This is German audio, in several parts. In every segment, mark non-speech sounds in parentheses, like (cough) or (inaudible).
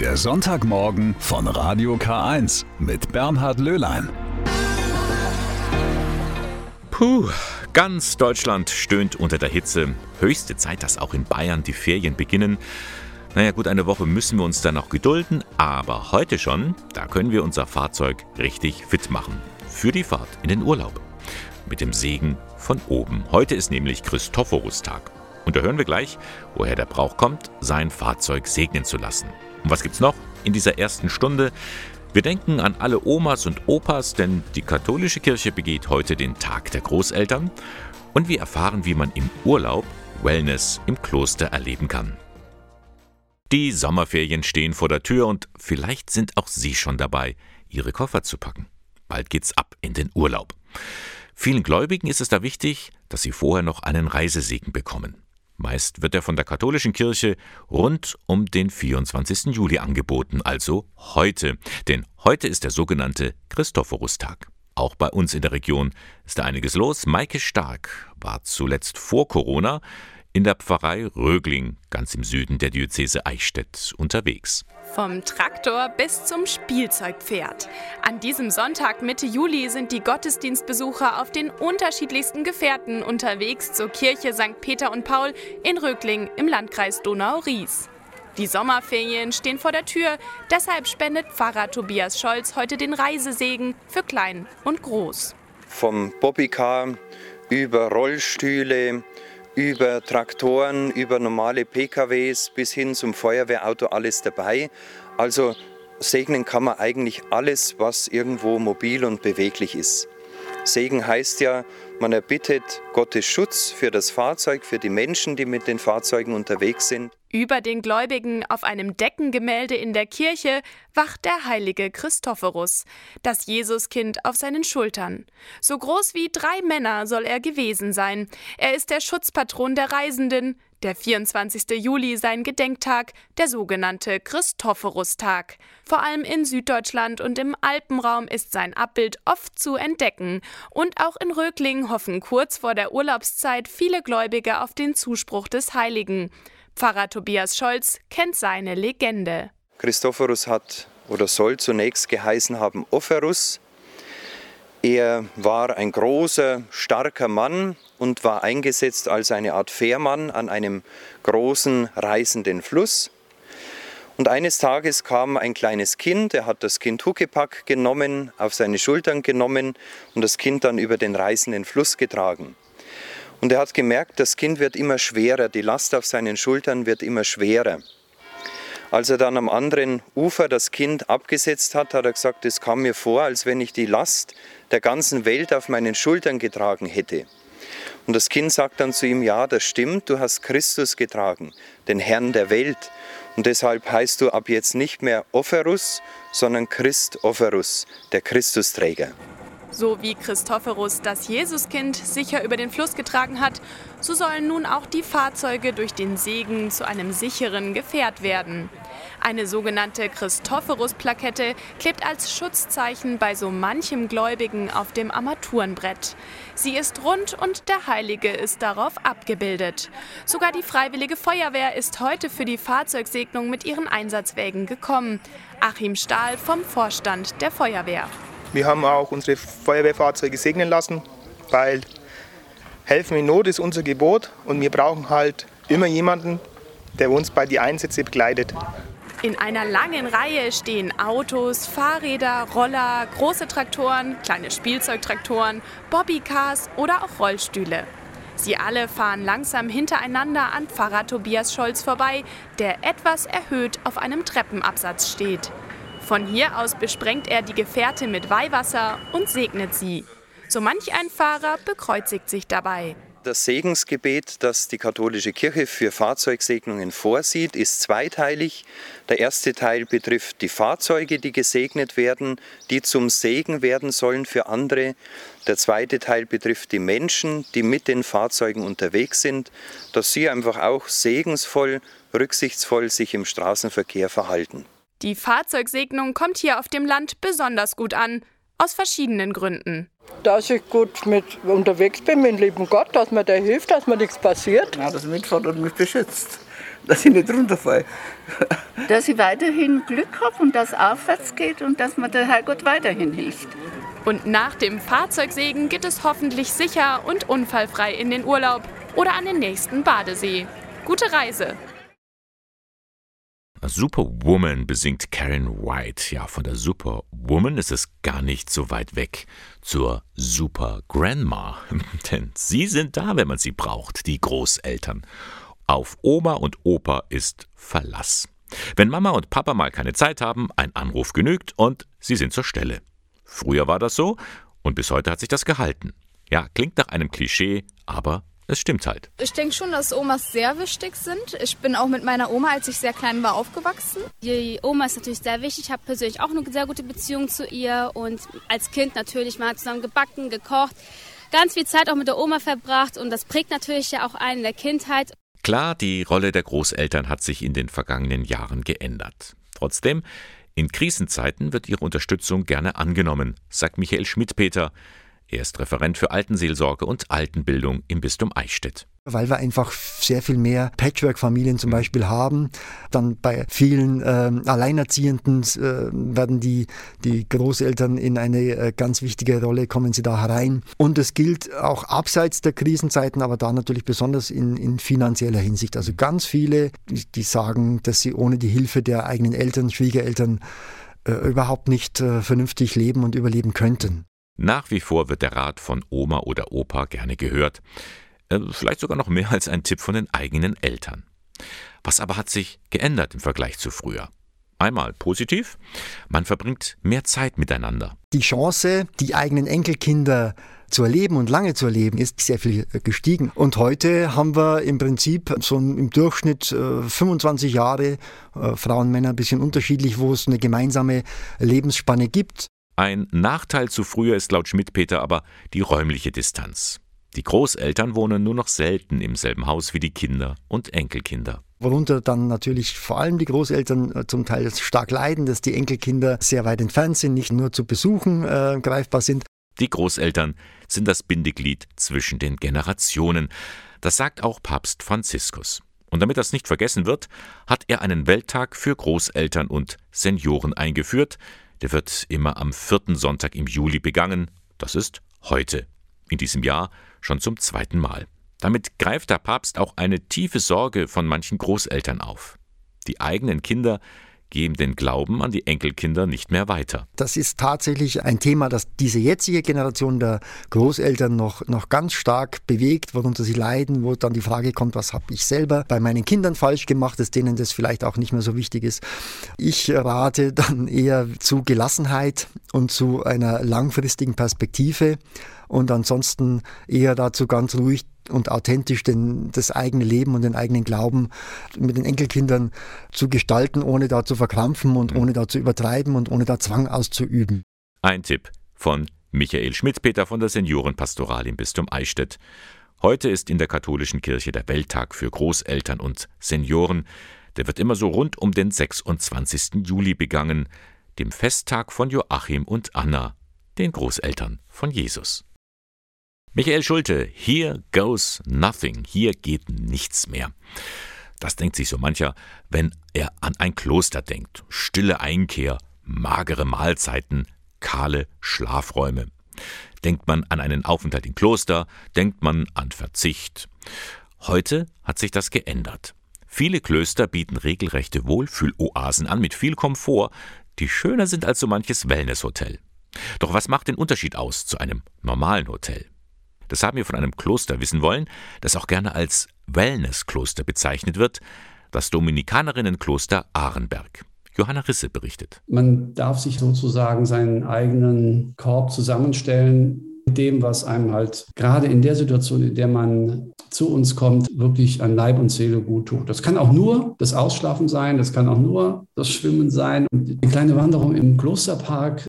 Der Sonntagmorgen von Radio K1 mit Bernhard Löhlein. Puh, ganz Deutschland stöhnt unter der Hitze. Höchste Zeit, dass auch in Bayern die Ferien beginnen. Naja gut, eine Woche müssen wir uns dann noch gedulden, aber heute schon, da können wir unser Fahrzeug richtig fit machen. Für die Fahrt in den Urlaub. Mit dem Segen von oben. Heute ist nämlich Christophorustag. Und da hören wir gleich, woher der Brauch kommt, sein Fahrzeug segnen zu lassen. Und was gibt's noch in dieser ersten Stunde? Wir denken an alle Omas und Opas, denn die katholische Kirche begeht heute den Tag der Großeltern. Und wir erfahren, wie man im Urlaub Wellness im Kloster erleben kann. Die Sommerferien stehen vor der Tür und vielleicht sind auch Sie schon dabei, Ihre Koffer zu packen. Bald geht's ab in den Urlaub. Vielen Gläubigen ist es da wichtig, dass sie vorher noch einen Reisesegen bekommen. Meist wird er von der katholischen Kirche rund um den 24. Juli angeboten, also heute. Denn heute ist der sogenannte Christophorustag. Auch bei uns in der Region ist da einiges los. Maike Stark war zuletzt vor Corona in der Pfarrei Rögling, ganz im Süden der Diözese Eichstätt, unterwegs. Vom Traktor bis zum Spielzeugpferd. An diesem Sonntag Mitte Juli sind die Gottesdienstbesucher auf den unterschiedlichsten Gefährten unterwegs zur Kirche St. Peter und Paul in Rögling im Landkreis Donau-Ries. Die Sommerferien stehen vor der Tür, deshalb spendet Pfarrer Tobias Scholz heute den Reisesegen für Klein und Groß. Vom Bobbycar über Rollstühle, über Traktoren, über normale PKWs bis hin zum Feuerwehrauto alles dabei. Also segnen kann man eigentlich alles, was irgendwo mobil und beweglich ist. Segen heißt ja, man erbittet Gottes Schutz für das Fahrzeug, für die Menschen, die mit den Fahrzeugen unterwegs sind. Über den Gläubigen auf einem Deckengemälde in der Kirche wacht der heilige Christophorus, das Jesuskind auf seinen Schultern. So groß wie drei Männer soll er gewesen sein. Er ist der Schutzpatron der Reisenden, der 24. Juli sein Gedenktag, der sogenannte Christophorustag. Vor allem in Süddeutschland und im Alpenraum ist sein Abbild oft zu entdecken. Und auch in Rögling hoffen kurz vor der Urlaubszeit viele Gläubige auf den Zuspruch des Heiligen. Pfarrer Tobias Scholz kennt seine Legende. Christophorus hat oder soll zunächst geheißen haben Opherus. Er war ein großer, starker Mann und war eingesetzt als eine Art Fährmann an einem großen, reißenden Fluss. Und eines Tages kam ein kleines Kind, er hat das Kind Huckepack genommen, auf seine Schultern genommen und das Kind dann über den reißenden Fluss getragen. Und er hat gemerkt, das Kind wird immer schwerer, die Last auf seinen Schultern wird immer schwerer. Als er dann am anderen Ufer das Kind abgesetzt hat, hat er gesagt, es kam mir vor, als wenn ich die Last der ganzen Welt auf meinen Schultern getragen hätte. Und das Kind sagt dann zu ihm, ja, das stimmt, du hast Christus getragen, den Herrn der Welt. Und deshalb heißt du ab jetzt nicht mehr Opherus, sondern Christ Opherus, der Christusträger. So wie Christophorus das Jesuskind sicher über den Fluss getragen hat, so sollen nun auch die Fahrzeuge durch den Segen zu einem sicheren Gefährt werden. Eine sogenannte Christophorus-Plakette klebt als Schutzzeichen bei so manchem Gläubigen auf dem Armaturenbrett. Sie ist rund und der Heilige ist darauf abgebildet. Sogar die Freiwillige Feuerwehr ist heute für die Fahrzeugsegnung mit ihren Einsatzwägen gekommen. Achim Stahl vom Vorstand der Feuerwehr. Wir haben auch unsere Feuerwehrfahrzeuge segnen lassen, weil helfen in Not ist unser Gebot und wir brauchen halt immer jemanden, der uns bei den Einsätzen begleitet. In einer langen Reihe stehen Autos, Fahrräder, Roller, große Traktoren, kleine Spielzeugtraktoren, Bobbycars oder auch Rollstühle. Sie alle fahren langsam hintereinander an Pfarrer Tobias Scholz vorbei, der etwas erhöht auf einem Treppenabsatz steht. Von hier aus besprengt er die Gefährte mit Weihwasser und segnet sie. So manch ein Fahrer bekreuzigt sich dabei. Das Segensgebet, das die katholische Kirche für Fahrzeugsegnungen vorsieht, ist zweiteilig. Der erste Teil betrifft die Fahrzeuge, die gesegnet werden, die zum Segen werden sollen für andere. Der zweite Teil betrifft die Menschen, die mit den Fahrzeugen unterwegs sind, dass sie einfach auch segensvoll, rücksichtsvoll sich im Straßenverkehr verhalten. Die Fahrzeugsegnung kommt hier auf dem Land besonders gut an, aus verschiedenen Gründen. Dass ich gut mit unterwegs bin mit dem lieben Gott, dass mir der hilft, dass mir nichts passiert. Ja, das mitfährt und mich beschützt. (laughs) dass ich nicht runterfalle. (laughs) dass ich weiterhin Glück habe und dass es aufwärts geht und dass mir der Herrgott weiterhin hilft. Und nach dem Fahrzeugsägen geht es hoffentlich sicher und unfallfrei in den Urlaub oder an den nächsten Badesee. Gute Reise! Superwoman besingt Karen White. Ja, von der Superwoman ist es gar nicht so weit weg zur Super Grandma. (laughs) Denn sie sind da, wenn man sie braucht, die Großeltern. Auf Oma und Opa ist Verlass. Wenn Mama und Papa mal keine Zeit haben, ein Anruf genügt und sie sind zur Stelle. Früher war das so und bis heute hat sich das gehalten. Ja, klingt nach einem Klischee, aber es stimmt halt. Ich denke schon, dass Omas sehr wichtig sind. Ich bin auch mit meiner Oma, als ich sehr klein war, aufgewachsen. Die Oma ist natürlich sehr wichtig. Ich habe persönlich auch eine sehr gute Beziehung zu ihr und als Kind natürlich mal zusammen gebacken, gekocht, ganz viel Zeit auch mit der Oma verbracht und das prägt natürlich ja auch einen in der Kindheit. Klar, die Rolle der Großeltern hat sich in den vergangenen Jahren geändert. Trotzdem, in Krisenzeiten wird ihre Unterstützung gerne angenommen, sagt Michael Schmidt-Peter. Er ist Referent für Altenseelsorge und Altenbildung im Bistum Eichstätt. Weil wir einfach sehr viel mehr Patchwork-Familien zum Beispiel haben. Dann bei vielen äh, Alleinerziehenden äh, werden die, die Großeltern in eine äh, ganz wichtige Rolle, kommen sie da herein. Und es gilt auch abseits der Krisenzeiten, aber da natürlich besonders in, in finanzieller Hinsicht. Also ganz viele, die, die sagen, dass sie ohne die Hilfe der eigenen Eltern, Schwiegereltern, äh, überhaupt nicht äh, vernünftig leben und überleben könnten. Nach wie vor wird der Rat von Oma oder Opa gerne gehört. Äh, vielleicht sogar noch mehr als ein Tipp von den eigenen Eltern. Was aber hat sich geändert im Vergleich zu früher? Einmal positiv, man verbringt mehr Zeit miteinander. Die Chance, die eigenen Enkelkinder zu erleben und lange zu erleben, ist sehr viel gestiegen. Und heute haben wir im Prinzip so im Durchschnitt 25 äh, Jahre, äh, Frauen, Männer ein bisschen unterschiedlich, wo es eine gemeinsame Lebensspanne gibt. Ein Nachteil zu früher ist laut Schmidt-Peter aber die räumliche Distanz. Die Großeltern wohnen nur noch selten im selben Haus wie die Kinder und Enkelkinder. Worunter dann natürlich vor allem die Großeltern äh, zum Teil stark leiden, dass die Enkelkinder sehr weit entfernt sind, nicht nur zu Besuchen äh, greifbar sind. Die Großeltern sind das Bindeglied zwischen den Generationen. Das sagt auch Papst Franziskus. Und damit das nicht vergessen wird, hat er einen Welttag für Großeltern und Senioren eingeführt, der wird immer am vierten Sonntag im Juli begangen. Das ist heute. In diesem Jahr schon zum zweiten Mal. Damit greift der Papst auch eine tiefe Sorge von manchen Großeltern auf. Die eigenen Kinder geben den Glauben an die Enkelkinder nicht mehr weiter. Das ist tatsächlich ein Thema, das diese jetzige Generation der Großeltern noch, noch ganz stark bewegt, worunter sie leiden, wo dann die Frage kommt, was habe ich selber bei meinen Kindern falsch gemacht, dass denen das vielleicht auch nicht mehr so wichtig ist. Ich rate dann eher zu Gelassenheit und zu einer langfristigen Perspektive und ansonsten eher dazu ganz ruhig und authentisch den, das eigene Leben und den eigenen Glauben mit den Enkelkindern zu gestalten, ohne da zu verkrampfen und ohne da zu übertreiben und ohne da Zwang auszuüben. Ein Tipp von Michael Schmidt-Peter von der Seniorenpastoral im Bistum Eichstätt. Heute ist in der katholischen Kirche der Welttag für Großeltern und Senioren. Der wird immer so rund um den 26. Juli begangen, dem Festtag von Joachim und Anna, den Großeltern von Jesus. Michael Schulte, here goes nothing, hier geht nichts mehr. Das denkt sich so mancher, wenn er an ein Kloster denkt. Stille Einkehr, magere Mahlzeiten, kahle Schlafräume. Denkt man an einen Aufenthalt im Kloster, denkt man an Verzicht. Heute hat sich das geändert. Viele Klöster bieten regelrechte Wohlfühloasen an mit viel Komfort, die schöner sind als so manches Wellnesshotel. Doch was macht den Unterschied aus zu einem normalen Hotel? Das haben wir von einem Kloster wissen wollen, das auch gerne als Wellnesskloster bezeichnet wird, das Dominikanerinnenkloster Ahrenberg. Johanna Risse berichtet. Man darf sich sozusagen seinen eigenen Korb zusammenstellen mit dem, was einem halt gerade in der Situation, in der man zu uns kommt, wirklich an Leib und Seele gut tut. Das kann auch nur das Ausschlafen sein, das kann auch nur das Schwimmen sein. Und die kleine Wanderung im Klosterpark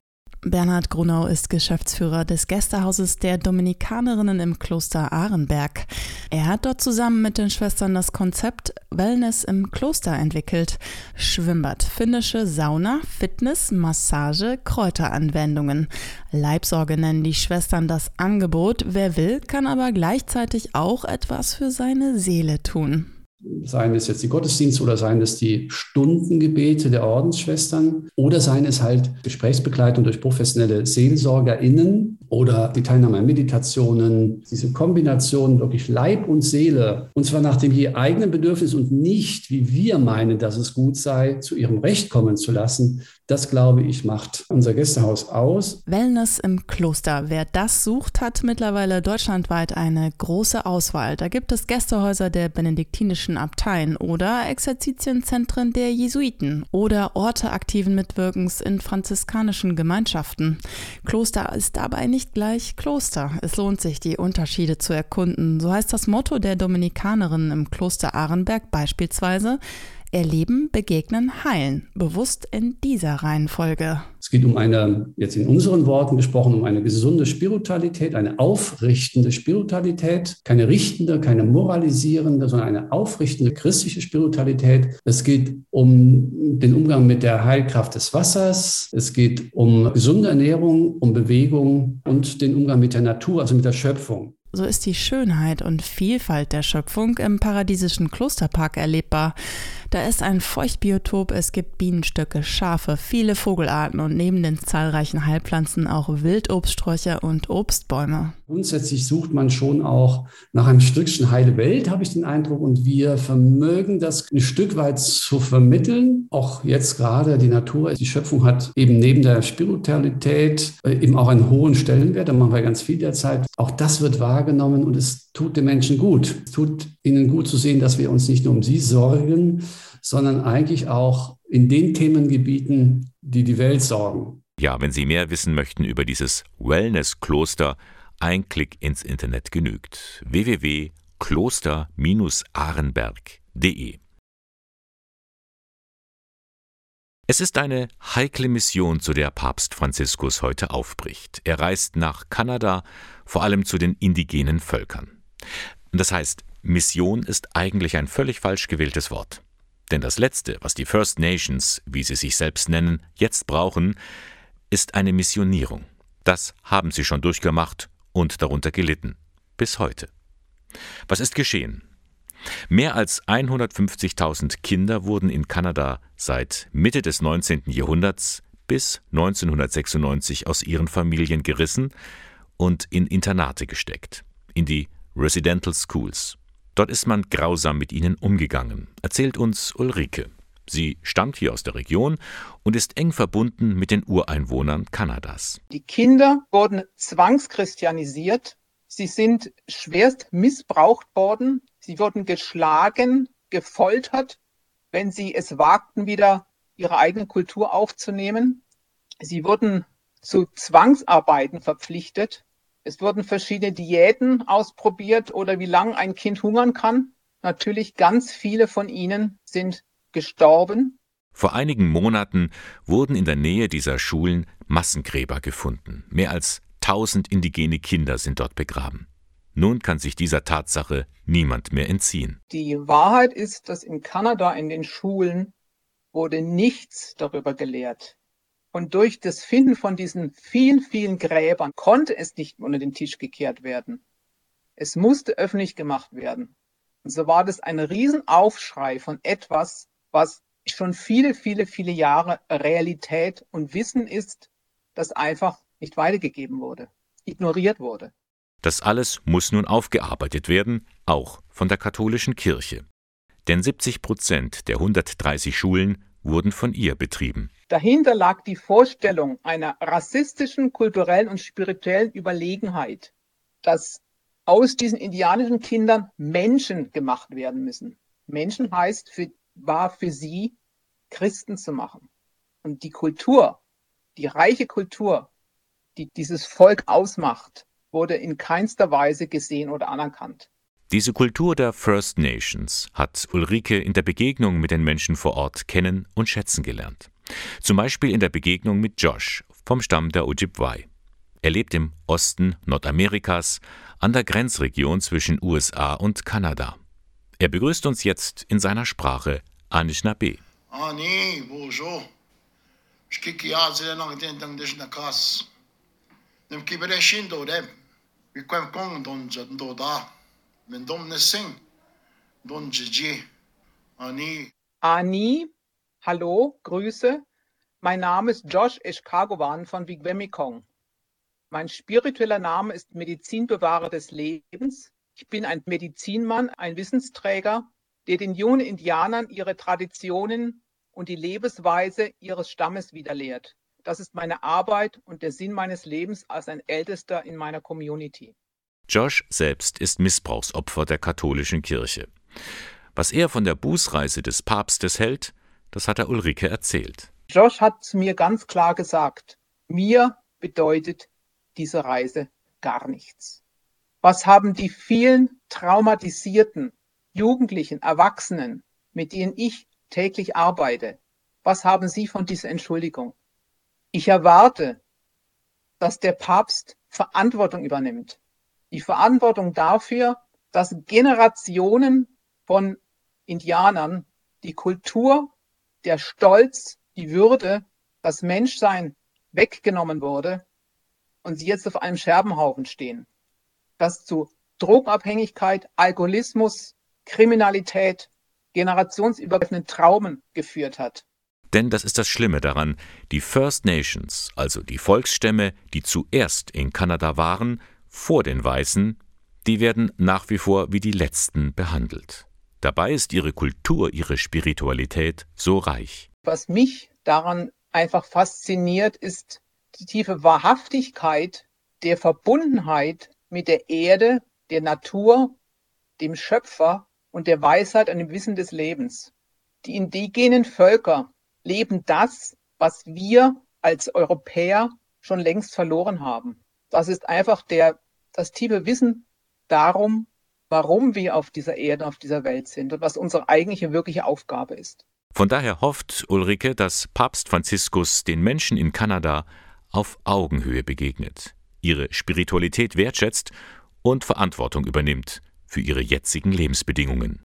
Bernhard Grunau ist Geschäftsführer des Gästehauses der Dominikanerinnen im Kloster Ahrenberg. Er hat dort zusammen mit den Schwestern das Konzept Wellness im Kloster entwickelt. Schwimmbad, finnische Sauna, Fitness, Massage, Kräuteranwendungen. Leibsorge nennen die Schwestern das Angebot. Wer will, kann aber gleichzeitig auch etwas für seine Seele tun. Seien es jetzt die Gottesdienste oder seien es die Stundengebete der Ordensschwestern oder seien es halt Gesprächsbegleitung durch professionelle SeelsorgerInnen oder die Teilnahme an Meditationen, diese Kombination wirklich Leib und Seele, und zwar nach dem je eigenen Bedürfnis und nicht, wie wir meinen, dass es gut sei, zu ihrem Recht kommen zu lassen, das, glaube ich, macht unser Gästehaus aus. Wellness im Kloster. Wer das sucht, hat mittlerweile deutschlandweit eine große Auswahl. Da gibt es Gästehäuser der benediktinischen Abteien oder Exerzitienzentren der Jesuiten oder Orte aktiven Mitwirkens in franziskanischen Gemeinschaften. Kloster ist dabei nicht gleich Kloster. Es lohnt sich, die Unterschiede zu erkunden. So heißt das Motto der Dominikanerinnen im Kloster Ahrenberg beispielsweise. Erleben, begegnen, heilen. Bewusst in dieser Reihenfolge. Es geht um eine, jetzt in unseren Worten gesprochen, um eine gesunde Spiritualität, eine aufrichtende Spiritualität, keine richtende, keine moralisierende, sondern eine aufrichtende christliche Spiritualität. Es geht um den Umgang mit der Heilkraft des Wassers. Es geht um gesunde Ernährung, um Bewegung und den Umgang mit der Natur, also mit der Schöpfung. So ist die Schönheit und Vielfalt der Schöpfung im paradiesischen Klosterpark erlebbar. Da ist ein Feuchtbiotop, es gibt Bienenstöcke, Schafe, viele Vogelarten und neben den zahlreichen Heilpflanzen auch Wildobststräucher und Obstbäume. Grundsätzlich sucht man schon auch nach einem Stückchen heile Welt, habe ich den Eindruck, und wir vermögen das ein Stück weit zu vermitteln. Auch jetzt gerade die Natur, die Schöpfung hat eben neben der Spiritualität äh, eben auch einen hohen Stellenwert. Da machen wir ganz viel derzeit. Auch das wird wahrgenommen und es tut den Menschen gut. Es tut ihnen gut zu sehen, dass wir uns nicht nur um sie sorgen, sondern eigentlich auch in den Themengebieten, die die Welt sorgen. Ja, wenn Sie mehr wissen möchten über dieses Wellness-Kloster, ein Klick ins Internet genügt. www.kloster-arenberg.de Es ist eine heikle Mission, zu der Papst Franziskus heute aufbricht. Er reist nach Kanada, vor allem zu den indigenen Völkern. Das heißt, Mission ist eigentlich ein völlig falsch gewähltes Wort. Denn das Letzte, was die First Nations, wie sie sich selbst nennen, jetzt brauchen, ist eine Missionierung. Das haben sie schon durchgemacht und darunter gelitten. Bis heute. Was ist geschehen? Mehr als 150.000 Kinder wurden in Kanada seit Mitte des 19. Jahrhunderts bis 1996 aus ihren Familien gerissen und in Internate gesteckt, in die Residential Schools. Dort ist man grausam mit ihnen umgegangen, erzählt uns Ulrike. Sie stammt hier aus der Region und ist eng verbunden mit den Ureinwohnern Kanadas. Die Kinder wurden zwangschristianisiert. Sie sind schwerst missbraucht worden. Sie wurden geschlagen, gefoltert, wenn sie es wagten, wieder ihre eigene Kultur aufzunehmen. Sie wurden zu Zwangsarbeiten verpflichtet. Es wurden verschiedene Diäten ausprobiert oder wie lange ein Kind hungern kann. Natürlich ganz viele von ihnen sind gestorben. Vor einigen Monaten wurden in der Nähe dieser Schulen Massengräber gefunden. Mehr als tausend indigene Kinder sind dort begraben. Nun kann sich dieser Tatsache niemand mehr entziehen. Die Wahrheit ist, dass in Kanada in den Schulen wurde nichts darüber gelehrt. Und durch das Finden von diesen vielen, vielen Gräbern konnte es nicht unter den Tisch gekehrt werden. Es musste öffentlich gemacht werden. Und so war das ein Riesenaufschrei von etwas, was schon viele, viele, viele Jahre Realität und Wissen ist, das einfach nicht weitergegeben wurde, ignoriert wurde. Das alles muss nun aufgearbeitet werden, auch von der katholischen Kirche. Denn 70 Prozent der 130 Schulen wurden von ihr betrieben. Dahinter lag die Vorstellung einer rassistischen, kulturellen und spirituellen Überlegenheit, dass aus diesen indianischen Kindern Menschen gemacht werden müssen. Menschen heißt, für, war für sie Christen zu machen. Und die Kultur, die reiche Kultur, die dieses Volk ausmacht, wurde in keinster Weise gesehen oder anerkannt. Diese Kultur der First Nations hat Ulrike in der Begegnung mit den Menschen vor Ort kennen und schätzen gelernt. Zum Beispiel in der Begegnung mit Josh vom Stamm der Ojibwe. Er lebt im Osten Nordamerikas an der Grenzregion zwischen USA und Kanada. Er begrüßt uns jetzt in seiner Sprache Anishinaabe. Ani, bonjour. Nem kibereshin do dem. Wir kommen don da. Men dom ne sing. Ani, hallo, Grüße. Mein Name ist Josh Eshkagowan von Wigwemikong. Mein spiritueller Name ist Medizinbewahrer des Lebens. Ich bin ein Medizinmann, ein Wissensträger, der den jungen Indianern ihre Traditionen und die Lebensweise ihres Stammes wiederlehrt. Das ist meine Arbeit und der Sinn meines Lebens als ein Ältester in meiner Community. Josh selbst ist Missbrauchsopfer der katholischen Kirche. Was er von der Bußreise des Papstes hält, das hat er Ulrike erzählt. Josh hat mir ganz klar gesagt, mir bedeutet diese Reise gar nichts. Was haben die vielen traumatisierten Jugendlichen, Erwachsenen, mit denen ich täglich arbeite, was haben sie von dieser Entschuldigung? Ich erwarte, dass der Papst Verantwortung übernimmt. Die Verantwortung dafür, dass Generationen von Indianern die Kultur, der Stolz, die Würde, das Menschsein weggenommen wurde und sie jetzt auf einem Scherbenhaufen stehen. Das zu Drogenabhängigkeit, Alkoholismus, Kriminalität, generationsübergreifenden Traumen geführt hat. Denn das ist das Schlimme daran, die First Nations, also die Volksstämme, die zuerst in Kanada waren, vor den Weißen, die werden nach wie vor wie die Letzten behandelt. Dabei ist ihre Kultur, ihre Spiritualität so reich. Was mich daran einfach fasziniert, ist die tiefe Wahrhaftigkeit der Verbundenheit mit der Erde, der Natur, dem Schöpfer und der Weisheit und dem Wissen des Lebens. Die indigenen Völker leben das, was wir als Europäer schon längst verloren haben. Das ist einfach der, das tiefe Wissen darum, warum wir auf dieser Erde, auf dieser Welt sind und was unsere eigentliche wirkliche Aufgabe ist. Von daher hofft Ulrike, dass Papst Franziskus den Menschen in Kanada auf Augenhöhe begegnet, ihre Spiritualität wertschätzt und Verantwortung übernimmt für ihre jetzigen Lebensbedingungen.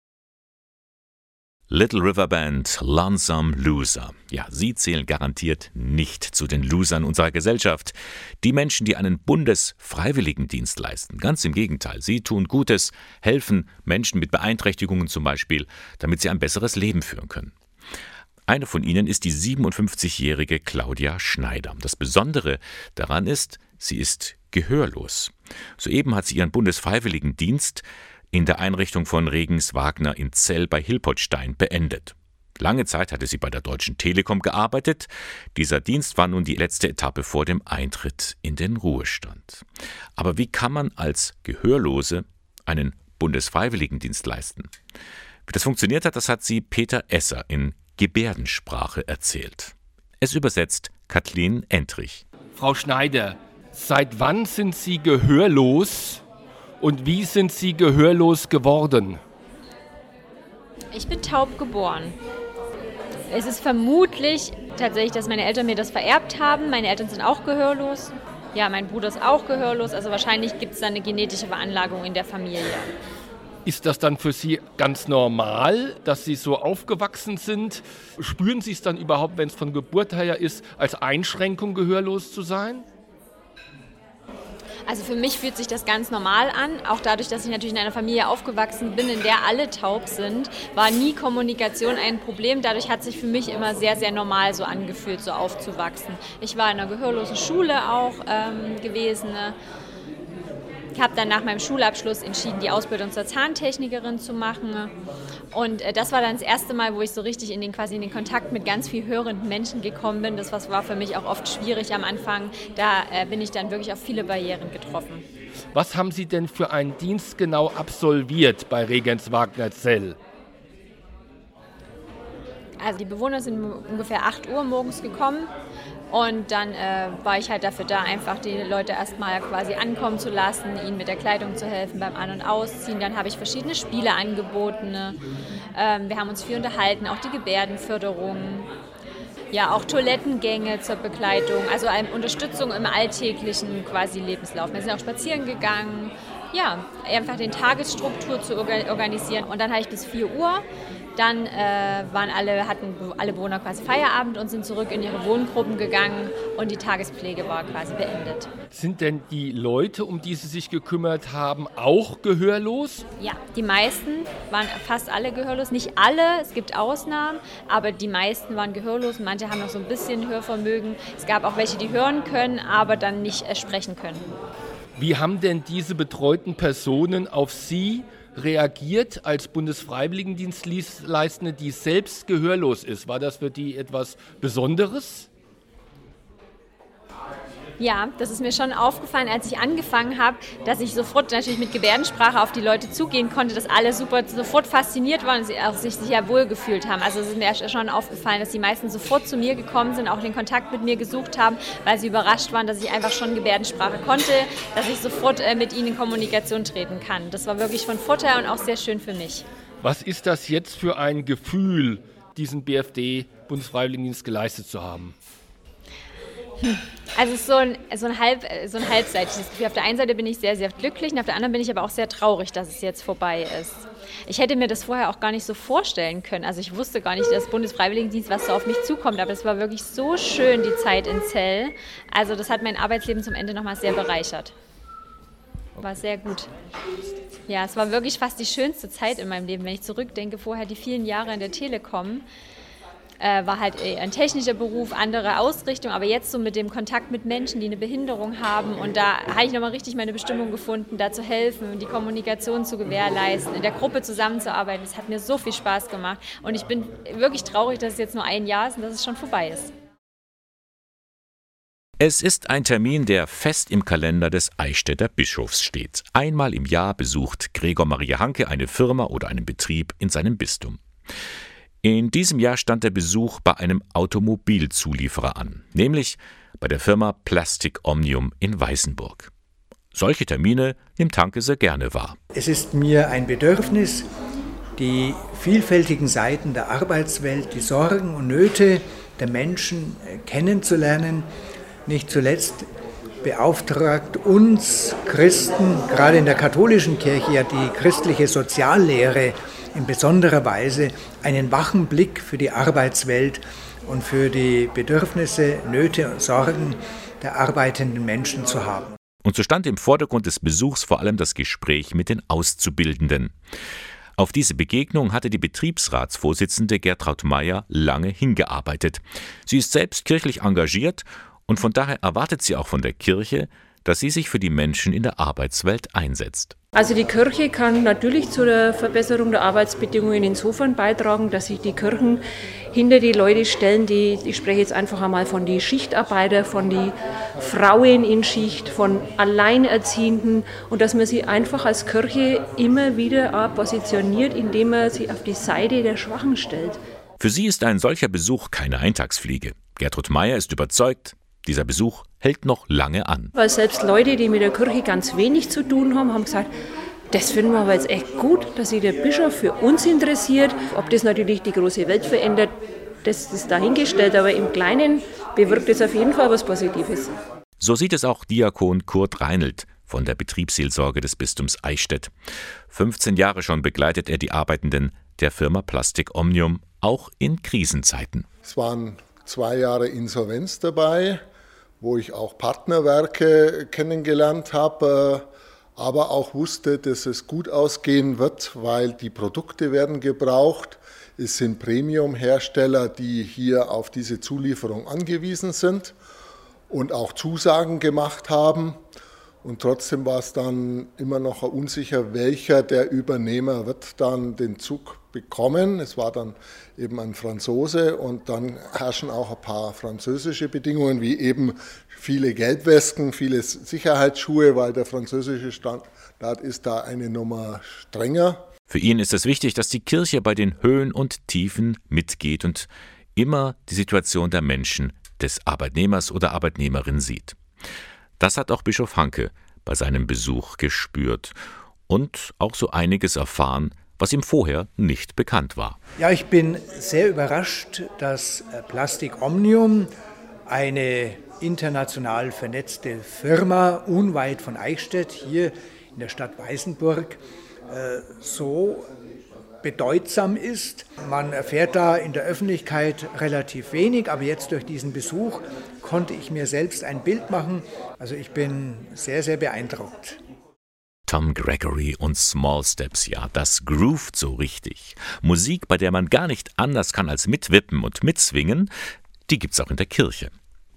Little River Band, Lonesome Loser. Ja, sie zählen garantiert nicht zu den Losern unserer Gesellschaft. Die Menschen, die einen Bundesfreiwilligendienst leisten. Ganz im Gegenteil, sie tun Gutes, helfen Menschen mit Beeinträchtigungen zum Beispiel, damit sie ein besseres Leben führen können. Eine von ihnen ist die 57-jährige Claudia Schneider. Das Besondere daran ist, sie ist gehörlos. Soeben hat sie ihren Bundesfreiwilligendienst in der Einrichtung von Regens Wagner in Zell bei Hilpoltstein beendet. Lange Zeit hatte sie bei der Deutschen Telekom gearbeitet. Dieser Dienst war nun die letzte Etappe vor dem Eintritt in den Ruhestand. Aber wie kann man als Gehörlose einen Bundesfreiwilligendienst leisten? Wie das funktioniert hat, das hat sie Peter Esser in Gebärdensprache erzählt. Es übersetzt Kathleen Entrich. Frau Schneider, seit wann sind Sie gehörlos und wie sind Sie gehörlos geworden? Ich bin taub geboren. Es ist vermutlich tatsächlich, dass meine Eltern mir das vererbt haben. Meine Eltern sind auch gehörlos. Ja, mein Bruder ist auch gehörlos. Also wahrscheinlich gibt es da eine genetische Veranlagung in der Familie. Ist das dann für Sie ganz normal, dass Sie so aufgewachsen sind? Spüren Sie es dann überhaupt, wenn es von Geburt her ist, als Einschränkung gehörlos zu sein? Also für mich fühlt sich das ganz normal an. Auch dadurch, dass ich natürlich in einer Familie aufgewachsen bin, in der alle taub sind, war nie Kommunikation ein Problem. Dadurch hat sich für mich immer sehr, sehr normal so angefühlt, so aufzuwachsen. Ich war in einer gehörlosen Schule auch ähm, gewesen. Ne? Ich habe dann nach meinem Schulabschluss entschieden, die Ausbildung zur Zahntechnikerin zu machen. Und äh, das war dann das erste Mal, wo ich so richtig in den, quasi in den Kontakt mit ganz viel hörenden Menschen gekommen bin. Das war für mich auch oft schwierig am Anfang. Da äh, bin ich dann wirklich auf viele Barrieren getroffen. Was haben Sie denn für einen Dienst genau absolviert bei Regens Wagner Zell? Also die Bewohner sind ungefähr 8 Uhr morgens gekommen und dann äh, war ich halt dafür da, einfach die Leute erstmal quasi ankommen zu lassen, ihnen mit der Kleidung zu helfen beim An- und Ausziehen. Dann habe ich verschiedene Spiele angeboten. Ne? Ähm, wir haben uns viel unterhalten, auch die Gebärdenförderung. Ja, auch Toilettengänge zur Begleitung, also eine Unterstützung im alltäglichen quasi Lebenslauf. Wir sind auch spazieren gegangen, ja, einfach den Tagesstruktur zu organisieren. Und dann habe ich bis 4 Uhr Dann äh, waren alle, hatten alle Bewohner quasi Feierabend und sind zurück in ihre Wohngruppen gegangen und die Tagespflege war quasi beendet. Sind denn die Leute, um die Sie sich gekümmert haben, auch gehörlos? Ja, die meisten waren fast alle gehörlos. Nicht alle, es gibt Ausnahmen, aber die meisten waren gehörlos. Manche haben noch so ein bisschen Hörvermögen. Es gab auch welche, die hören können, aber dann nicht äh, sprechen können. Wie haben denn diese betreuten Personen auf Sie reagiert als Bundesfreiwilligendienstleistende, die selbst gehörlos ist? War das für die etwas Besonderes? Ja, das ist mir schon aufgefallen, als ich angefangen habe, dass ich sofort natürlich mit Gebärdensprache auf die Leute zugehen konnte, dass alle super sofort fasziniert waren und sie auch sich sehr wohl gefühlt haben. Also es ist mir schon aufgefallen, dass die meisten sofort zu mir gekommen sind, auch den Kontakt mit mir gesucht haben, weil sie überrascht waren, dass ich einfach schon Gebärdensprache konnte, dass ich sofort äh, mit ihnen in Kommunikation treten kann. Das war wirklich von Vorteil und auch sehr schön für mich. Was ist das jetzt für ein Gefühl, diesen BFD Bundesfreiwilligendienst geleistet zu haben? Also so ein, so, ein halb, so ein halbseitiges Gefühl. Auf der einen Seite bin ich sehr, sehr glücklich und auf der anderen bin ich aber auch sehr traurig, dass es jetzt vorbei ist. Ich hätte mir das vorher auch gar nicht so vorstellen können. Also ich wusste gar nicht, dass Bundesfreiwilligendienst, was so auf mich zukommt. Aber es war wirklich so schön, die Zeit in Zell. Also das hat mein Arbeitsleben zum Ende nochmal sehr bereichert. War sehr gut. Ja, es war wirklich fast die schönste Zeit in meinem Leben, wenn ich zurückdenke, vorher die vielen Jahre in der Telekom äh, war halt ein technischer Beruf, andere Ausrichtung, aber jetzt so mit dem Kontakt mit Menschen, die eine Behinderung haben und da habe ich nochmal richtig meine Bestimmung gefunden, da zu helfen, die Kommunikation zu gewährleisten, in der Gruppe zusammenzuarbeiten. Das hat mir so viel Spaß gemacht und ich bin wirklich traurig, dass es jetzt nur ein Jahr ist und dass es schon vorbei ist. Es ist ein Termin, der fest im Kalender des Eichstätter Bischofs steht. Einmal im Jahr besucht Gregor Maria Hanke eine Firma oder einen Betrieb in seinem Bistum. In diesem Jahr stand der Besuch bei einem Automobilzulieferer an, nämlich bei der Firma Plastic Omnium in Weißenburg. Solche Termine nimmt Tanke sehr gerne wahr. Es ist mir ein Bedürfnis, die vielfältigen Seiten der Arbeitswelt, die Sorgen und Nöte der Menschen äh, kennenzulernen. Nicht zuletzt beauftragt uns Christen, gerade in der katholischen Kirche, ja die christliche Soziallehre in besonderer Weise einen wachen Blick für die Arbeitswelt und für die Bedürfnisse, Nöte und Sorgen der arbeitenden Menschen zu haben. Und so stand im Vordergrund des Besuchs vor allem das Gespräch mit den Auszubildenden. Auf diese Begegnung hatte die Betriebsratsvorsitzende Gertraud Meyer lange hingearbeitet. Sie ist selbst kirchlich engagiert und von daher erwartet sie auch von der Kirche, dass sie sich für die Menschen in der Arbeitswelt einsetzt. Also die Kirche kann natürlich zu der Verbesserung der Arbeitsbedingungen insofern beitragen, dass sich die Kirchen hinter die Leute stellen, die, ich spreche jetzt einfach einmal von die Schichtarbeiter, von die Frauen in Schicht, von Alleinerziehenden und dass man sie einfach als Kirche immer wieder positioniert, indem man sie auf die Seite der Schwachen stellt. Für sie ist ein solcher Besuch keine Eintagsfliege. Gertrud Meyer ist überzeugt, dieser Besuch hält noch lange an. Weil selbst Leute, die mit der Kirche ganz wenig zu tun haben, haben gesagt, das finden wir aber jetzt echt gut, dass sich der Bischof für uns interessiert. Ob das natürlich die große Welt verändert, das ist dahingestellt, aber im Kleinen bewirkt es auf jeden Fall was Positives. So sieht es auch Diakon Kurt Reinelt von der Betriebsseelsorge des Bistums Eichstätt. 15 Jahre schon begleitet er die Arbeitenden der Firma Plastik Omnium, auch in Krisenzeiten. Es waren zwei Jahre Insolvenz dabei wo ich auch Partnerwerke kennengelernt habe, aber auch wusste, dass es gut ausgehen wird, weil die Produkte werden gebraucht. Es sind Premium-Hersteller, die hier auf diese Zulieferung angewiesen sind und auch Zusagen gemacht haben. Und trotzdem war es dann immer noch unsicher, welcher der Übernehmer wird dann den Zug bekommen. Es war dann eben ein Franzose und dann herrschen auch ein paar französische Bedingungen, wie eben viele Gelbwesten, viele Sicherheitsschuhe, weil der französische Standard ist da eine Nummer strenger. Für ihn ist es wichtig, dass die Kirche bei den Höhen und Tiefen mitgeht und immer die Situation der Menschen, des Arbeitnehmers oder Arbeitnehmerin sieht. Das hat auch Bischof Hanke bei seinem Besuch gespürt und auch so einiges erfahren, was ihm vorher nicht bekannt war. Ja, ich bin sehr überrascht, dass äh, Plastik Omnium, eine international vernetzte Firma unweit von Eichstätt, hier in der Stadt Weißenburg, äh, so bedeutsam ist. Man erfährt da in der Öffentlichkeit relativ wenig, aber jetzt durch diesen Besuch konnte ich mir selbst ein Bild machen. Also ich bin sehr, sehr beeindruckt. Tom Gregory und Small Steps, ja, das groovt so richtig. Musik, bei der man gar nicht anders kann als mitwippen und mitzwingen, die gibt's auch in der Kirche.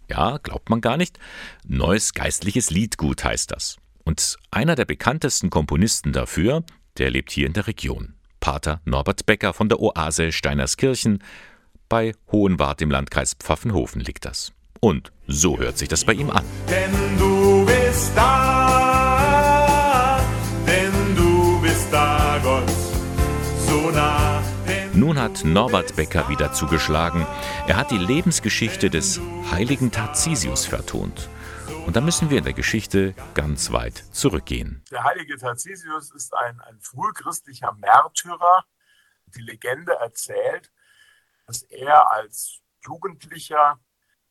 Ja, glaubt man gar nicht. Neues geistliches Liedgut heißt das. Und einer der bekanntesten Komponisten dafür, der lebt hier in der Region. Pater Norbert Becker von der Oase Steinerskirchen. Bei Hohenwart im Landkreis Pfaffenhofen liegt das. Und so hört sich das bei ihm an. Denn du bist da, Nun hat Norbert Becker wieder zugeschlagen. Er hat die Lebensgeschichte des heiligen Tarzisius vertont. Und da müssen wir in der Geschichte ganz weit zurückgehen. Der heilige Tarzisius ist ein, ein frühchristlicher Märtyrer. Die Legende erzählt, dass er als Jugendlicher,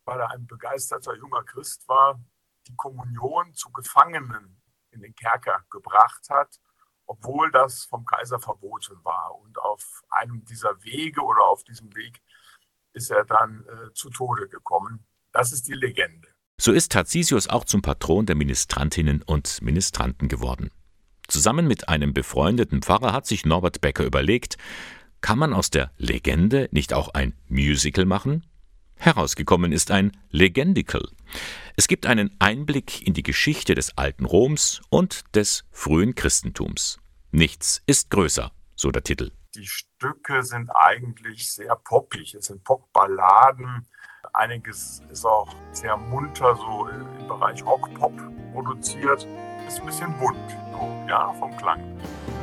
weil er ein begeisterter junger Christ war, die Kommunion zu Gefangenen in den Kerker gebracht hat, obwohl das vom Kaiser verboten war. Und auf einem dieser Wege oder auf diesem Weg ist er dann äh, zu Tode gekommen. Das ist die Legende. So ist Tarzisius auch zum Patron der Ministrantinnen und Ministranten geworden. Zusammen mit einem befreundeten Pfarrer hat sich Norbert Becker überlegt, kann man aus der Legende nicht auch ein Musical machen? Herausgekommen ist ein Legendical. Es gibt einen Einblick in die Geschichte des alten Roms und des frühen Christentums. Nichts ist größer, so der Titel. Die Stücke sind eigentlich sehr poppig. Es sind Popballaden, Einiges ist auch sehr munter, so im Bereich Rock-Pop produziert. Ist ein bisschen bunt, so, ja, vom Klang.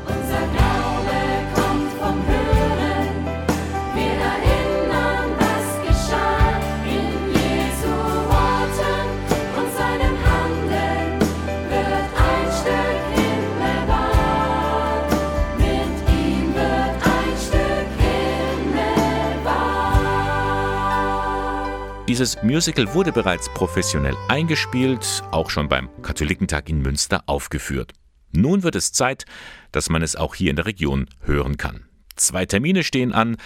Unser Dieses Musical wurde bereits professionell eingespielt, auch schon beim Katholikentag in Münster aufgeführt. Nun wird es Zeit, dass man es auch hier in der Region hören kann. Zwei Termine stehen an,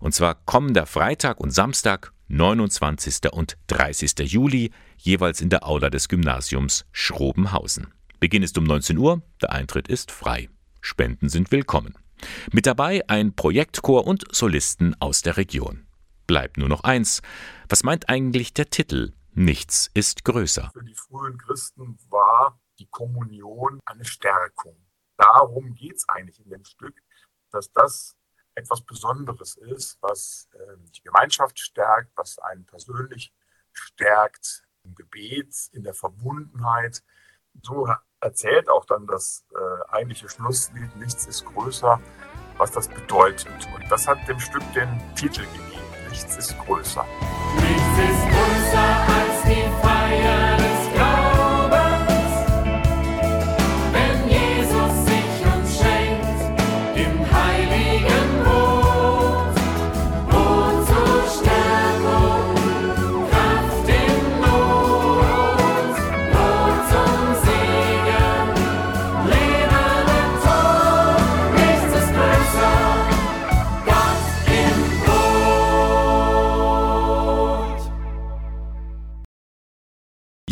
und zwar kommender Freitag und Samstag, 29. und 30. Juli, jeweils in der Aula des Gymnasiums Schrobenhausen. Beginn ist um 19 Uhr, der Eintritt ist frei. Spenden sind willkommen. Mit dabei ein Projektchor und Solisten aus der Region. Bleibt nur noch eins. Was meint eigentlich der Titel? Nichts ist größer. Für die frühen Christen war die Kommunion eine Stärkung. Darum geht es eigentlich in dem Stück, dass das etwas Besonderes ist, was äh, die Gemeinschaft stärkt, was einen persönlich stärkt im Gebet, in der Verbundenheit. So erzählt auch dann das äh, eigentliche Schlusslied Nichts ist größer, was das bedeutet. Und das hat dem Stück den Titel gegeben. Nichts ist größer. Nichts ist größer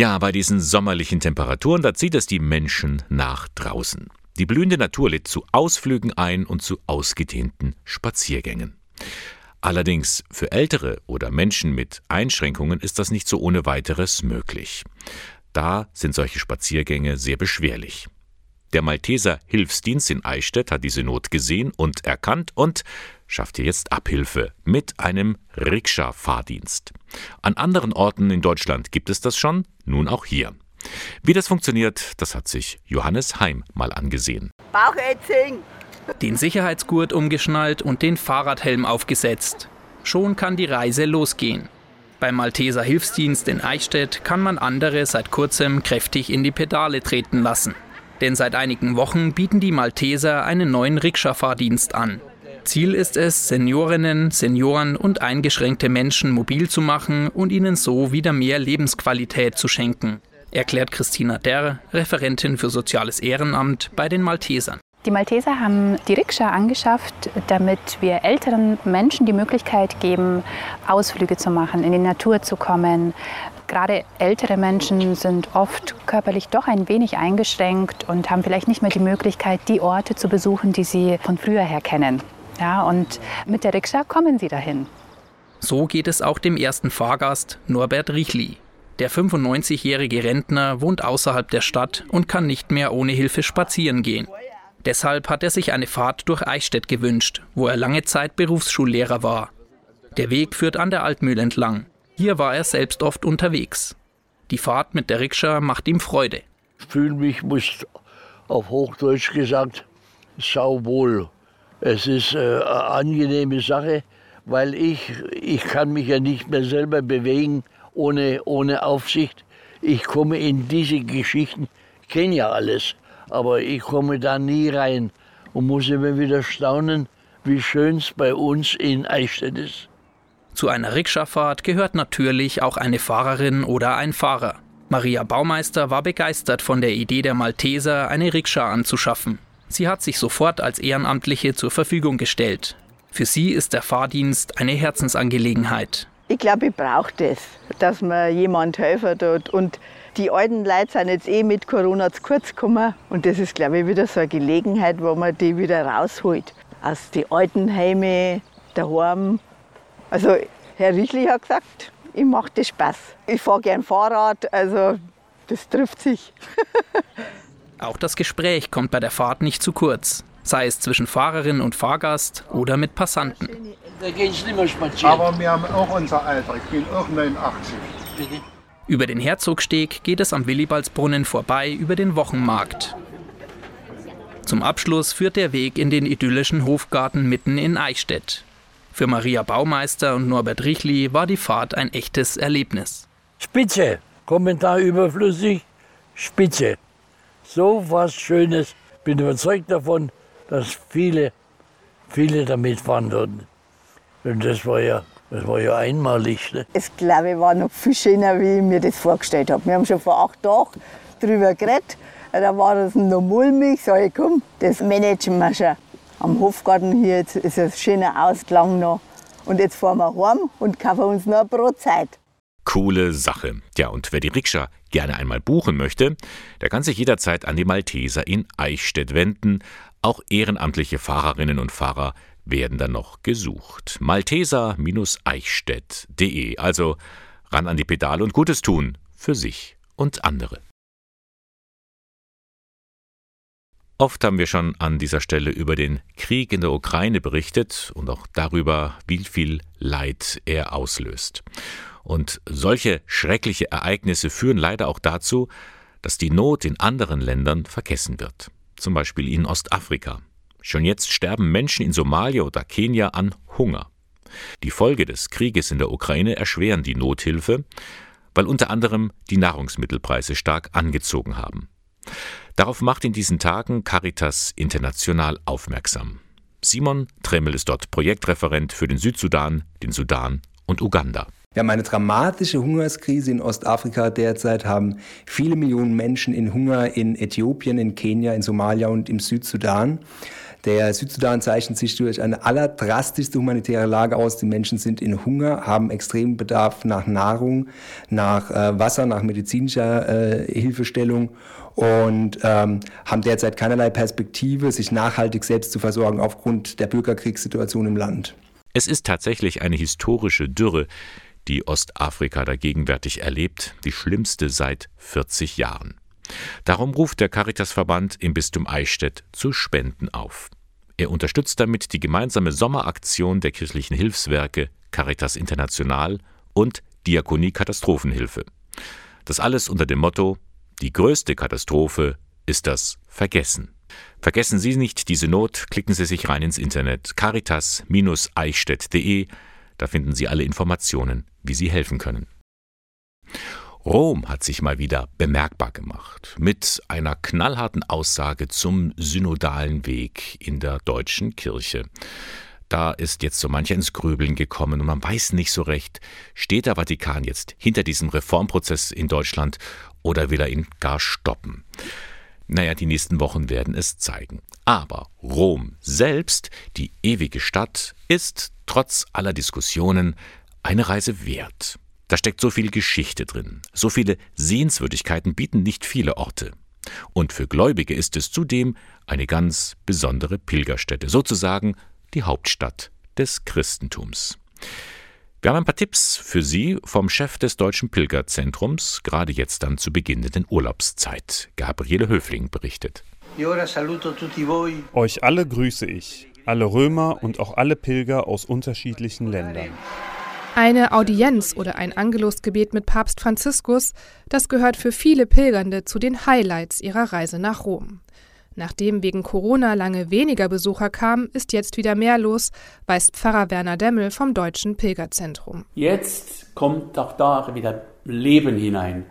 Ja, bei diesen sommerlichen Temperaturen, da zieht es die Menschen nach draußen. Die blühende Natur lädt zu Ausflügen ein und zu ausgedehnten Spaziergängen. Allerdings für Ältere oder Menschen mit Einschränkungen ist das nicht so ohne weiteres möglich. Da sind solche Spaziergänge sehr beschwerlich. Der Malteser Hilfsdienst in Eichstätt hat diese Not gesehen und erkannt und schafft hier jetzt Abhilfe mit einem Rikscha-Fahrdienst. An anderen Orten in Deutschland gibt es das schon, nun auch hier. Wie das funktioniert, das hat sich Johannes Heim mal angesehen. Bauchätzing. Den Sicherheitsgurt umgeschnallt und den Fahrradhelm aufgesetzt. Schon kann die Reise losgehen. Beim Malteser Hilfsdienst in Eichstätt kann man andere seit kurzem kräftig in die Pedale treten lassen. Denn seit einigen Wochen bieten die Malteser einen neuen Rikscha-Fahrdienst an. Ziel ist es, Seniorinnen, Senioren und eingeschränkte Menschen mobil zu machen und ihnen so wieder mehr Lebensqualität zu schenken, erklärt Christina Derr, Referentin für Soziales Ehrenamt bei den Maltesern. Die Malteser haben die Rikscha angeschafft, damit wir älteren Menschen die Möglichkeit geben, Ausflüge zu machen, in die Natur zu kommen. Gerade ältere Menschen sind oft körperlich doch ein wenig eingeschränkt und haben vielleicht nicht mehr die Möglichkeit, die Orte zu besuchen, die sie von früher her kennen. Ja, und mit der Rikscha kommen sie dahin. So geht es auch dem ersten Fahrgast, Norbert Richli. Der 95-jährige Rentner wohnt außerhalb der Stadt und kann nicht mehr ohne Hilfe spazieren gehen. Deshalb hat er sich eine Fahrt durch Eichstätt gewünscht, wo er lange Zeit Berufsschullehrer war. Der Weg führt an der Altmühl entlang. Hier war er selbst oft unterwegs. Die Fahrt mit der Rikscha macht ihm Freude. Ich fühle mich, muss auf Hochdeutsch gesagt, sauwohl. Es ist äh, eine angenehme Sache, weil ich, ich kann mich ja nicht mehr selber bewegen ohne, ohne Aufsicht. Ich komme in diese Geschichten, ich kenne ja alles aber ich komme da nie rein und muss immer wieder staunen, wie schön es bei uns in Eichstätt ist. Zu einer Rikscha-Fahrt gehört natürlich auch eine Fahrerin oder ein Fahrer. Maria Baumeister war begeistert von der Idee der Malteser, eine Rikscha anzuschaffen. Sie hat sich sofort als Ehrenamtliche zur Verfügung gestellt. Für sie ist der Fahrdienst eine Herzensangelegenheit. Ich glaube, ich brauche das, dass man jemand helfen tut. Und die alten Leute sind jetzt eh mit Corona zu kurz gekommen. Und das ist, glaube ich, wieder so eine Gelegenheit, wo man die wieder rausholt. Aus den alten Heime, daheim. Also, Herr Richli hat gesagt, ich mache das Spaß. Ich fahre gern Fahrrad, also das trifft sich. (laughs) Auch das Gespräch kommt bei der Fahrt nicht zu kurz, sei es zwischen Fahrerin und Fahrgast oder mit Passanten. Da gehe ich nicht mehr spazieren. Aber wir haben auch unser Alter. Ich bin auch 89. Bitte? Über den Herzogsteg geht es am Willibaldsbrunnen vorbei über den Wochenmarkt. Zum Abschluss führt der Weg in den idyllischen Hofgarten mitten in Eichstätt. Für Maria Baumeister und Norbert Richli war die Fahrt ein echtes Erlebnis. Spitze, Kommentar überflüssig, Spitze. So was Schönes. Bin überzeugt davon, dass viele, viele damit fahren würden. Und das war ja, das war ja einmalig. Ne? Es glaube ich war noch viel schöner, wie ich mir das vorgestellt habe. Wir haben schon vor acht Tagen darüber geredet. Da war das noch mulmig. Sag ich, komm, das managen wir schon. Am Hofgarten hier jetzt ist ein schöner Ausklang noch. Und jetzt fahren wir heim und kaufen uns noch eine Brotzeit. Coole Sache. Ja, und wer die Rikscha gerne einmal buchen möchte, der kann sich jederzeit an die Malteser in Eichstätt wenden. Auch ehrenamtliche Fahrerinnen und Fahrer werden dann noch gesucht. Malteser-eichstätt.de. Also ran an die Pedale und Gutes tun für sich und andere. Oft haben wir schon an dieser Stelle über den Krieg in der Ukraine berichtet und auch darüber, wie viel Leid er auslöst. Und solche schreckliche Ereignisse führen leider auch dazu, dass die Not in anderen Ländern vergessen wird, zum Beispiel in Ostafrika. Schon jetzt sterben Menschen in Somalia oder Kenia an Hunger. Die Folge des Krieges in der Ukraine erschweren die Nothilfe, weil unter anderem die Nahrungsmittelpreise stark angezogen haben. Darauf macht in diesen Tagen Caritas International aufmerksam. Simon Tremmel ist dort Projektreferent für den Südsudan, den Sudan und Uganda. Wir haben eine dramatische Hungerskrise in Ostafrika derzeit, haben viele Millionen Menschen in Hunger in Äthiopien, in Kenia, in Somalia und im Südsudan. Der Südsudan zeichnet sich durch eine allerdrastischste humanitäre Lage aus. Die Menschen sind in Hunger, haben extremen Bedarf nach Nahrung, nach äh, Wasser, nach medizinischer äh, Hilfestellung und ähm, haben derzeit keinerlei Perspektive, sich nachhaltig selbst zu versorgen aufgrund der Bürgerkriegssituation im Land. Es ist tatsächlich eine historische Dürre, die Ostafrika da gegenwärtig erlebt, die schlimmste seit 40 Jahren. Darum ruft der Caritasverband im Bistum Eichstätt zu Spenden auf. Er unterstützt damit die gemeinsame Sommeraktion der kirchlichen Hilfswerke Caritas International und Diakonie Katastrophenhilfe. Das alles unter dem Motto Die größte Katastrophe ist das Vergessen. Vergessen Sie nicht diese Not, klicken Sie sich rein ins Internet caritas-eichstätt.de, da finden Sie alle Informationen, wie Sie helfen können. Rom hat sich mal wieder bemerkbar gemacht mit einer knallharten Aussage zum synodalen Weg in der deutschen Kirche. Da ist jetzt so mancher ins Grübeln gekommen und man weiß nicht so recht, steht der Vatikan jetzt hinter diesem Reformprozess in Deutschland oder will er ihn gar stoppen? Naja, die nächsten Wochen werden es zeigen. Aber Rom selbst, die ewige Stadt, ist trotz aller Diskussionen eine Reise wert. Da steckt so viel Geschichte drin. So viele Sehenswürdigkeiten bieten nicht viele Orte. Und für Gläubige ist es zudem eine ganz besondere Pilgerstätte, sozusagen die Hauptstadt des Christentums. Wir haben ein paar Tipps für Sie vom Chef des Deutschen Pilgerzentrums, gerade jetzt dann zu beginnenden Urlaubszeit. Gabriele Höfling berichtet. Euch alle grüße ich, alle Römer und auch alle Pilger aus unterschiedlichen Ländern. Eine Audienz oder ein Angelusgebet mit Papst Franziskus, das gehört für viele Pilgernde zu den Highlights ihrer Reise nach Rom. Nachdem wegen Corona lange weniger Besucher kamen, ist jetzt wieder mehr los, weist Pfarrer Werner Demmel vom Deutschen Pilgerzentrum. Jetzt kommt auch da wieder Leben hinein.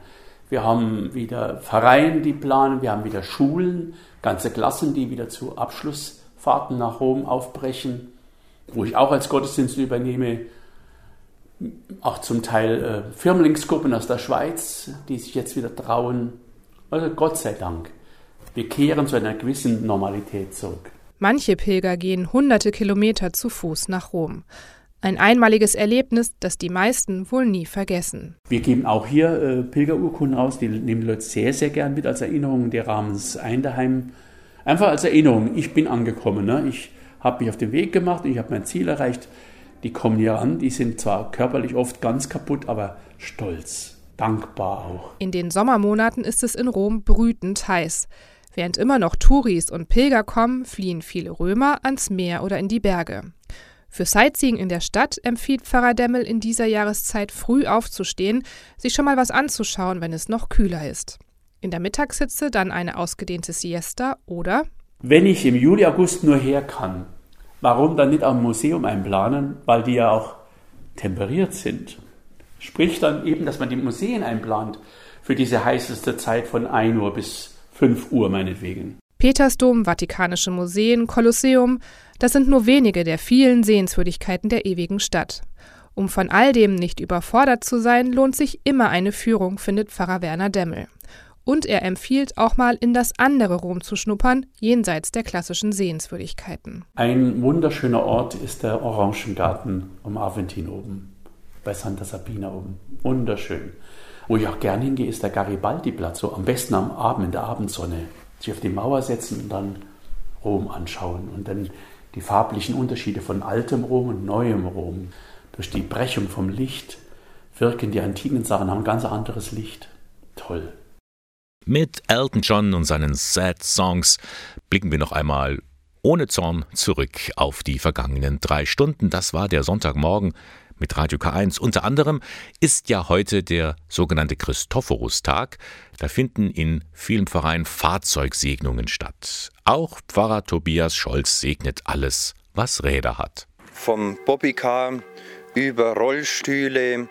Wir haben wieder Vereine, die planen, wir haben wieder Schulen, ganze Klassen, die wieder zu Abschlussfahrten nach Rom aufbrechen, wo ich auch als Gottesdienst übernehme auch zum Teil äh, Firmlingsgruppen aus der Schweiz, die sich jetzt wieder trauen. Also Gott sei Dank. Wir kehren zu einer gewissen Normalität zurück. Manche Pilger gehen hunderte Kilometer zu Fuß nach Rom. Ein einmaliges Erlebnis, das die meisten wohl nie vergessen. Wir geben auch hier äh, Pilgerurkunden raus, die nehmen die Leute sehr, sehr gern mit als Erinnerung. Die rahmen es ein daheim. Einfach als Erinnerung, ich bin angekommen. Ne? Ich habe mich auf den Weg gemacht, ich habe mein Ziel erreicht die kommen hier an, die sind zwar körperlich oft ganz kaputt, aber stolz, dankbar auch. In den Sommermonaten ist es in Rom brütend heiß. Während immer noch Touris und Pilger kommen, fliehen viele Römer ans Meer oder in die Berge. Für Sightseeing in der Stadt empfiehlt Pfarrer Demmel in dieser Jahreszeit früh aufzustehen, sich schon mal was anzuschauen, wenn es noch kühler ist. In der Mittagssitze dann eine ausgedehnte Siesta oder wenn ich im Juli, August nur her kann, Warum dann nicht am Museum einplanen? Weil die ja auch temperiert sind. Sprich dann eben, dass man die Museen einplant für diese heißeste Zeit von 1 Uhr bis 5 Uhr meinetwegen. Petersdom, Vatikanische Museen, Kolosseum, das sind nur wenige der vielen Sehenswürdigkeiten der ewigen Stadt. Um von all dem nicht überfordert zu sein, lohnt sich immer eine Führung, findet Pfarrer Werner Demmel. Und er empfiehlt auch mal in das andere Rom zu schnuppern, jenseits der klassischen Sehenswürdigkeiten. Ein wunderschöner Ort ist der Orangengarten am Aventin oben, bei Santa Sabina oben. Wunderschön. Wo ich auch gerne hingehe, ist der Garibaldi-Platz, so am besten am Abend in der Abendsonne. Sich auf die Mauer setzen und dann Rom anschauen und dann die farblichen Unterschiede von altem Rom und neuem Rom. Durch die Brechung vom Licht wirken die antiken Sachen, haben ein ganz anderes Licht. Toll. Mit Elton John und seinen Sad Songs blicken wir noch einmal ohne Zorn zurück auf die vergangenen drei Stunden. Das war der Sonntagmorgen mit Radio K1. Unter anderem ist ja heute der sogenannte Christophorustag. Da finden in vielen Pfarreien Fahrzeugsegnungen statt. Auch Pfarrer Tobias Scholz segnet alles, was Räder hat. Vom Bobbycar über Rollstühle,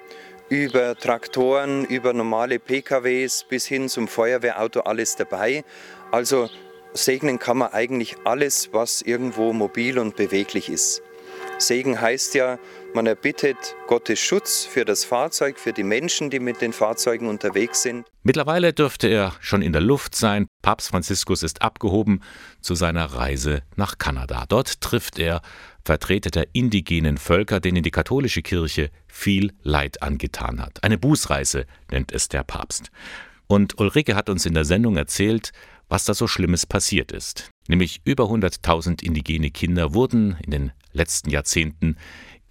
über Traktoren, über normale PKWs bis hin zum Feuerwehrauto alles dabei. Also segnen kann man eigentlich alles, was irgendwo mobil und beweglich ist. Segen heißt ja, man erbittet Gottes Schutz für das Fahrzeug, für die Menschen, die mit den Fahrzeugen unterwegs sind. Mittlerweile dürfte er schon in der Luft sein. Papst Franziskus ist abgehoben zu seiner Reise nach Kanada. Dort trifft er Vertreter der indigenen Völker, denen die katholische Kirche viel Leid angetan hat. Eine Bußreise nennt es der Papst. Und Ulrike hat uns in der Sendung erzählt, was da so Schlimmes passiert ist. Nämlich über 100.000 indigene Kinder wurden in den letzten Jahrzehnten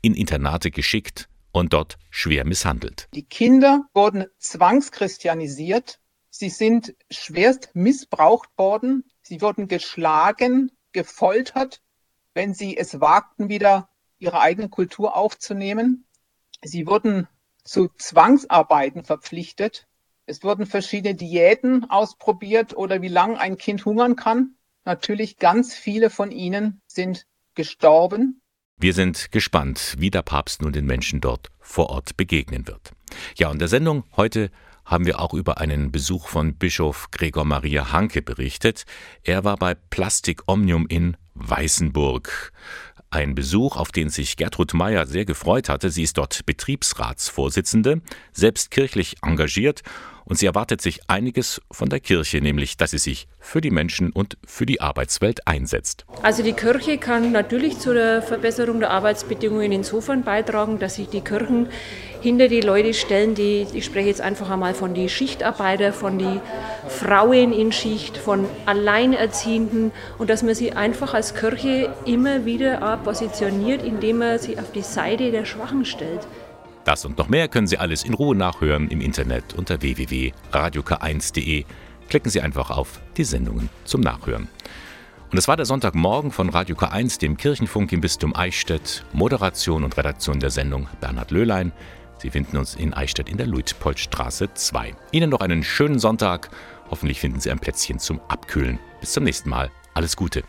in Internate geschickt und dort schwer misshandelt. Die Kinder wurden zwangschristianisiert, sie sind schwerst missbraucht worden, sie wurden geschlagen, gefoltert wenn sie es wagten, wieder ihre eigene Kultur aufzunehmen. Sie wurden zu Zwangsarbeiten verpflichtet. Es wurden verschiedene Diäten ausprobiert oder wie lange ein Kind hungern kann. Natürlich ganz viele von ihnen sind gestorben. Wir sind gespannt, wie der Papst nun den Menschen dort vor Ort begegnen wird. Ja, in der Sendung heute haben wir auch über einen Besuch von Bischof Gregor Maria Hanke berichtet. Er war bei Plastik Omnium in Weißenburg. Ein Besuch, auf den sich Gertrud Meyer sehr gefreut hatte. Sie ist dort Betriebsratsvorsitzende, selbst kirchlich engagiert und sie erwartet sich einiges von der Kirche, nämlich dass sie sich für die Menschen und für die Arbeitswelt einsetzt. Also die Kirche kann natürlich zu der Verbesserung der Arbeitsbedingungen insofern beitragen, dass sich die Kirchen hinter die Leute stellen, die, ich spreche jetzt einfach einmal von die Schichtarbeiter, von die Frauen in Schicht, von Alleinerziehenden und dass man sie einfach als Kirche immer wieder positioniert, indem man sie auf die Seite der Schwachen stellt. Das und noch mehr können Sie alles in Ruhe nachhören im Internet unter www.radiok1.de. Klicken Sie einfach auf die Sendungen zum Nachhören. Und es war der Sonntagmorgen von Radio K1, dem Kirchenfunk im Bistum Eichstätt. Moderation und Redaktion der Sendung Bernhard Löhlein. Sie finden uns in Eichstätt in der Luitpoldstraße 2. Ihnen noch einen schönen Sonntag. Hoffentlich finden Sie ein Plätzchen zum Abkühlen. Bis zum nächsten Mal. Alles Gute.